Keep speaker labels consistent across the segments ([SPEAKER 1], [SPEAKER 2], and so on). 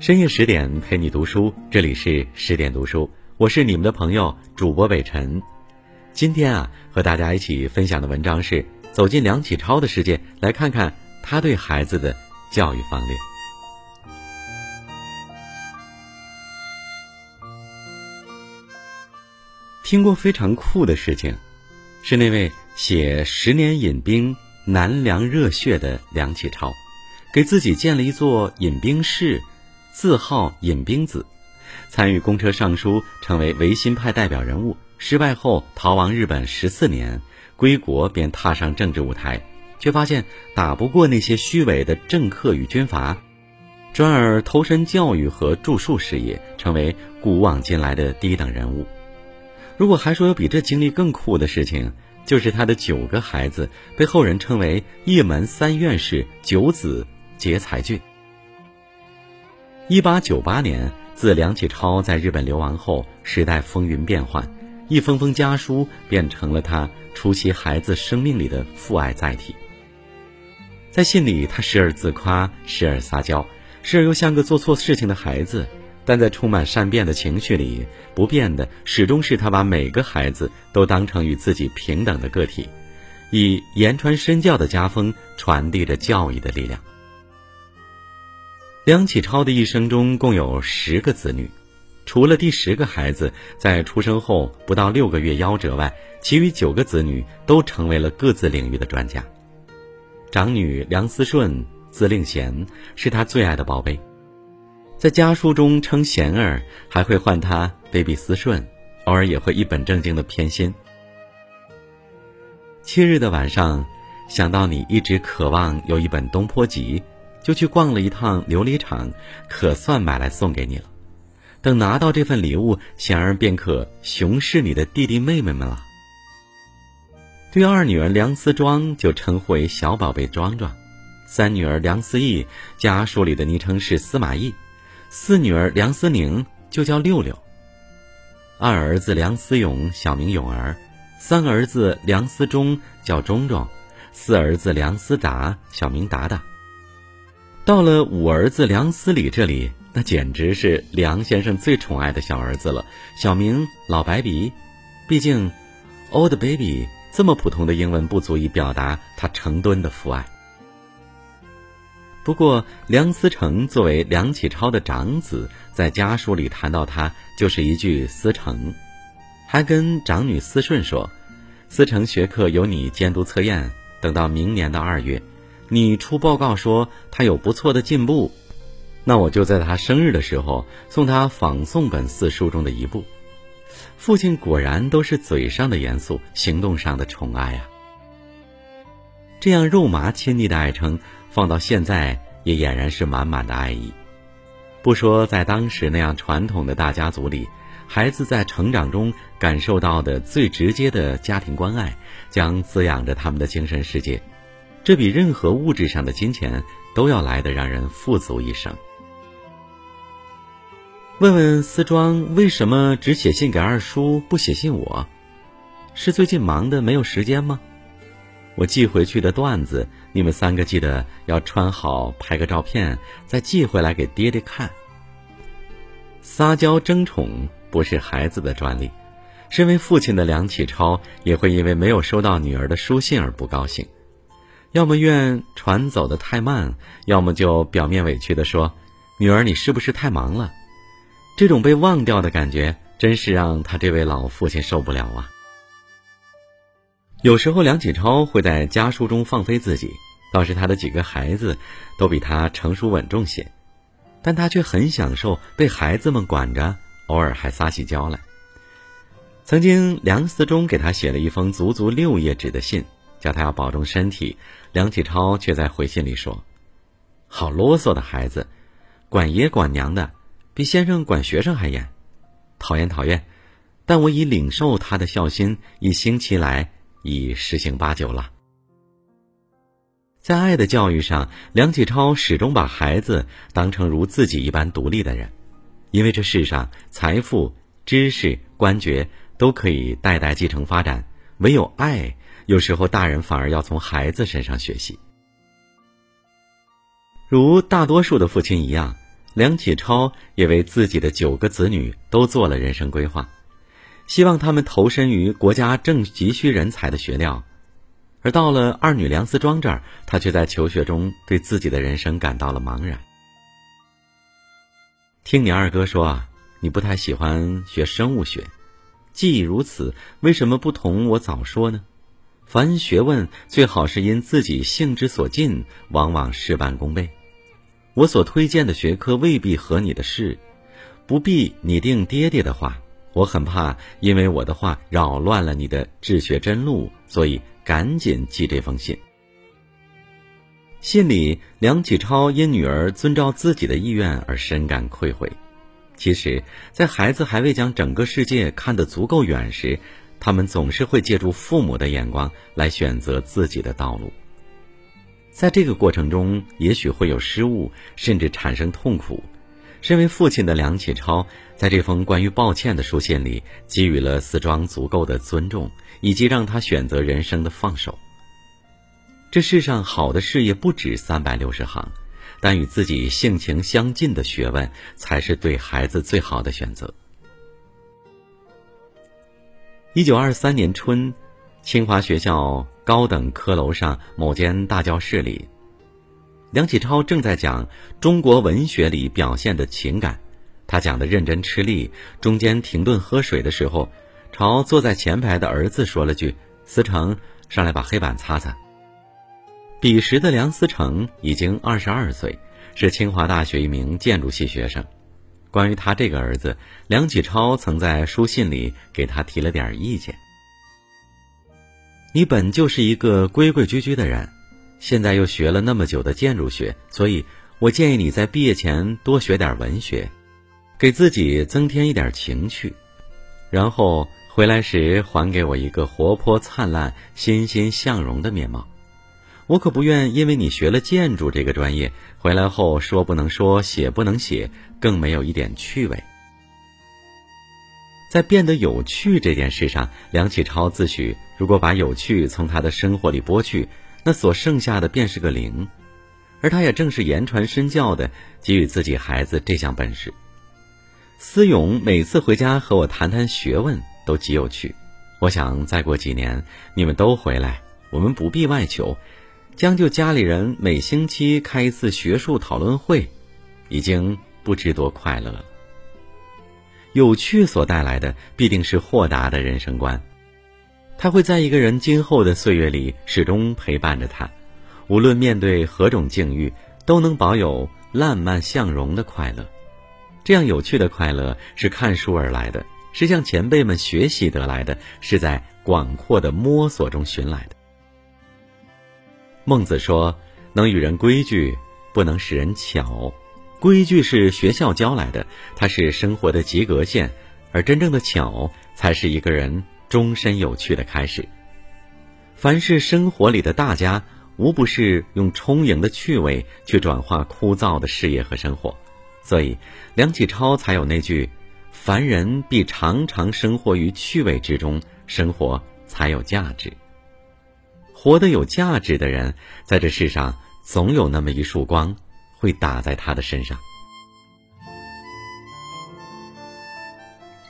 [SPEAKER 1] 深夜十点陪你读书，这里是十点读书，我是你们的朋友主播北辰。今天啊，和大家一起分享的文章是走进梁启超的世界，来看看他对孩子的教育方略。听过非常酷的事情，是那位写《十年饮兵，难凉热血》的梁启超，给自己建了一座饮兵室。自号尹兵子，参与公车上书，成为维新派代表人物。失败后逃亡日本十四年，归国便踏上政治舞台，却发现打不过那些虚伪的政客与军阀，转而投身教育和著述事业，成为古往今来的第一等人物。如果还说有比这经历更酷的事情，就是他的九个孩子被后人称为一门三院士，九子皆才俊。一八九八年，自梁启超在日本流亡后，时代风云变幻，一封封家书变成了他初期孩子生命里的父爱载体。在信里，他时而自夸，时而撒娇，时而又像个做错事情的孩子。但在充满善变的情绪里，不变的始终是他把每个孩子都当成与自己平等的个体，以言传身教的家风传递着教育的力量。梁启超的一生中共有十个子女，除了第十个孩子在出生后不到六个月夭折外，其余九个子女都成为了各自领域的专家。长女梁思顺字令贤，是他最爱的宝贝，在家书中称贤儿，还会唤他 baby 思顺，偶尔也会一本正经的偏心。七日的晚上，想到你一直渴望有一本《东坡集》。就去逛了一趟琉璃厂，可算买来送给你了。等拿到这份礼物，贤儿便可雄视你的弟弟妹妹们了。对二女儿梁思庄就称呼为小宝贝庄庄，三女儿梁思义家书里的昵称是司马懿，四女儿梁思宁就叫六六。二儿子梁思勇小名勇儿，三儿子梁思忠叫忠忠，四儿子梁思达小名达达。到了五儿子梁思礼这里，那简直是梁先生最宠爱的小儿子了，小名老白鼻。毕竟，old baby 这么普通的英文不足以表达他成吨的父爱。不过，梁思成作为梁启超的长子，在家书里谈到他，就是一句“思成”，还跟长女思顺说：“思成学课由你监督测验，等到明年的二月。”你出报告说他有不错的进步，那我就在他生日的时候送他仿宋本四书中的一部。父亲果然都是嘴上的严肃，行动上的宠爱啊。这样肉麻亲昵的爱称，放到现在也俨然是满满的爱意。不说在当时那样传统的大家族里，孩子在成长中感受到的最直接的家庭关爱，将滋养着他们的精神世界。这比任何物质上的金钱都要来的让人富足一生。问问思庄为什么只写信给二叔不写信我？是最近忙的没有时间吗？我寄回去的段子，你们三个记得要穿好，拍个照片，再寄回来给爹爹看。撒娇争宠不是孩子的专利，身为父亲的梁启超也会因为没有收到女儿的书信而不高兴。要么怨船走得太慢，要么就表面委屈的说：“女儿，你是不是太忙了？”这种被忘掉的感觉，真是让他这位老父亲受不了啊。有时候梁启超会在家书中放飞自己，倒是他的几个孩子都比他成熟稳重些，但他却很享受被孩子们管着，偶尔还撒起娇来。曾经，梁思忠给他写了一封足足六页纸的信。叫他要保重身体，梁启超却在回信里说：“好啰嗦的孩子，管爷管娘的，比先生管学生还严，讨厌讨厌。但我已领受他的孝心，一星期来已十行八九了。”在爱的教育上，梁启超始终把孩子当成如自己一般独立的人，因为这世上财富、知识、官爵都可以代代继承发展，唯有爱。有时候，大人反而要从孩子身上学习。如大多数的父亲一样，梁启超也为自己的九个子女都做了人生规划，希望他们投身于国家正急需人才的学料。而到了二女梁思庄这儿，他却在求学中对自己的人生感到了茫然。听你二哥说啊，你不太喜欢学生物学，既如此，为什么不同我早说呢？凡学问最好是因自己性之所近，往往事半功倍。我所推荐的学科未必合你的事，不必拟定爹爹的话。我很怕因为我的话扰乱了你的治学真路，所以。赶紧寄这封信。信里，梁启超因女儿遵照自己的意愿而深感愧悔。其实，在孩子还未将整个世界看得足够远时，他们总是会借助父母的眼光来选择自己的道路。在这个过程中，也许会有失误，甚至产生痛苦。身为父亲的梁启超，在这封关于抱歉的书信里，给予了思庄足够的尊重。以及让他选择人生的放手。这世上好的事业不止三百六十行，但与自己性情相近的学问才是对孩子最好的选择。一九二三年春，清华学校高等科楼上某间大教室里，梁启超正在讲中国文学里表现的情感，他讲的认真吃力，中间停顿喝水的时候。朝坐在前排的儿子说了句：“思成，上来把黑板擦擦。”彼时的梁思成已经二十二岁，是清华大学一名建筑系学生。关于他这个儿子，梁启超曾在书信里给他提了点意见：“你本就是一个规规矩矩的人，现在又学了那么久的建筑学，所以我建议你在毕业前多学点文学，给自己增添一点情趣，然后。”回来时还给我一个活泼灿烂、欣欣向荣的面貌，我可不愿因为你学了建筑这个专业，回来后说不能说、写不能写，更没有一点趣味。在变得有趣这件事上，梁启超自诩，如果把有趣从他的生活里剥去，那所剩下的便是个零。而他也正是言传身教的给予自己孩子这项本事。思勇每次回家和我谈谈学问。都极有趣，我想再过几年你们都回来，我们不必外求，将就家里人每星期开一次学术讨论会，已经不知多快乐了。有趣所带来的必定是豁达的人生观，他会在一个人今后的岁月里始终陪伴着他，无论面对何种境遇，都能保有烂漫向荣的快乐。这样有趣的快乐是看书而来的。是向前辈们学习得来的，是在广阔的摸索中寻来的。孟子说：“能与人规矩，不能使人巧。规矩是学校教来的，它是生活的及格线；而真正的巧，才是一个人终身有趣的开始。凡是生活里的大家，无不是用充盈的趣味去转化枯燥的事业和生活。所以，梁启超才有那句。”凡人必常常生活于趣味之中，生活才有价值。活得有价值的人，在这世上总有那么一束光，会打在他的身上。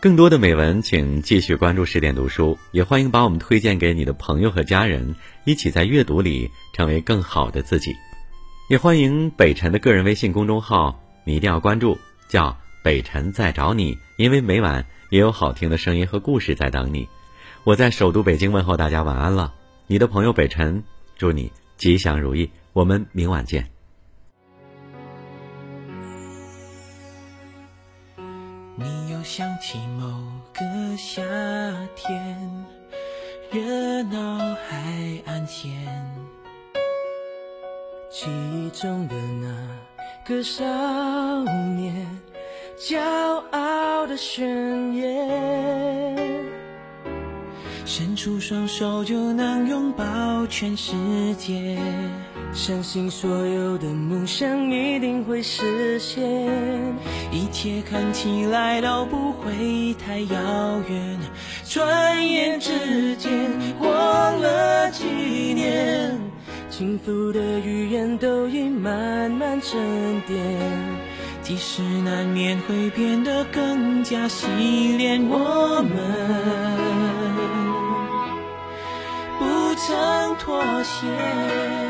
[SPEAKER 1] 更多的美文，请继续关注十点读书，也欢迎把我们推荐给你的朋友和家人，一起在阅读里成为更好的自己。也欢迎北辰的个人微信公众号，你一定要关注，叫。北辰在找你，因为每晚也有好听的声音和故事在等你。我在首都北京问候大家晚安了。你的朋友北辰，祝你吉祥如意。我们明晚见。你又想起某个夏天，热闹海岸线，记忆中的那个少年。骄傲的宣言，伸出双手就能拥抱全世界，相信所有的梦想一定会实现，一切看起来都不会太遥远。转眼之间过了几年，幸福的语言都已慢慢沉淀。
[SPEAKER 2] 即使难免会变得更加洗练，我们想妥协。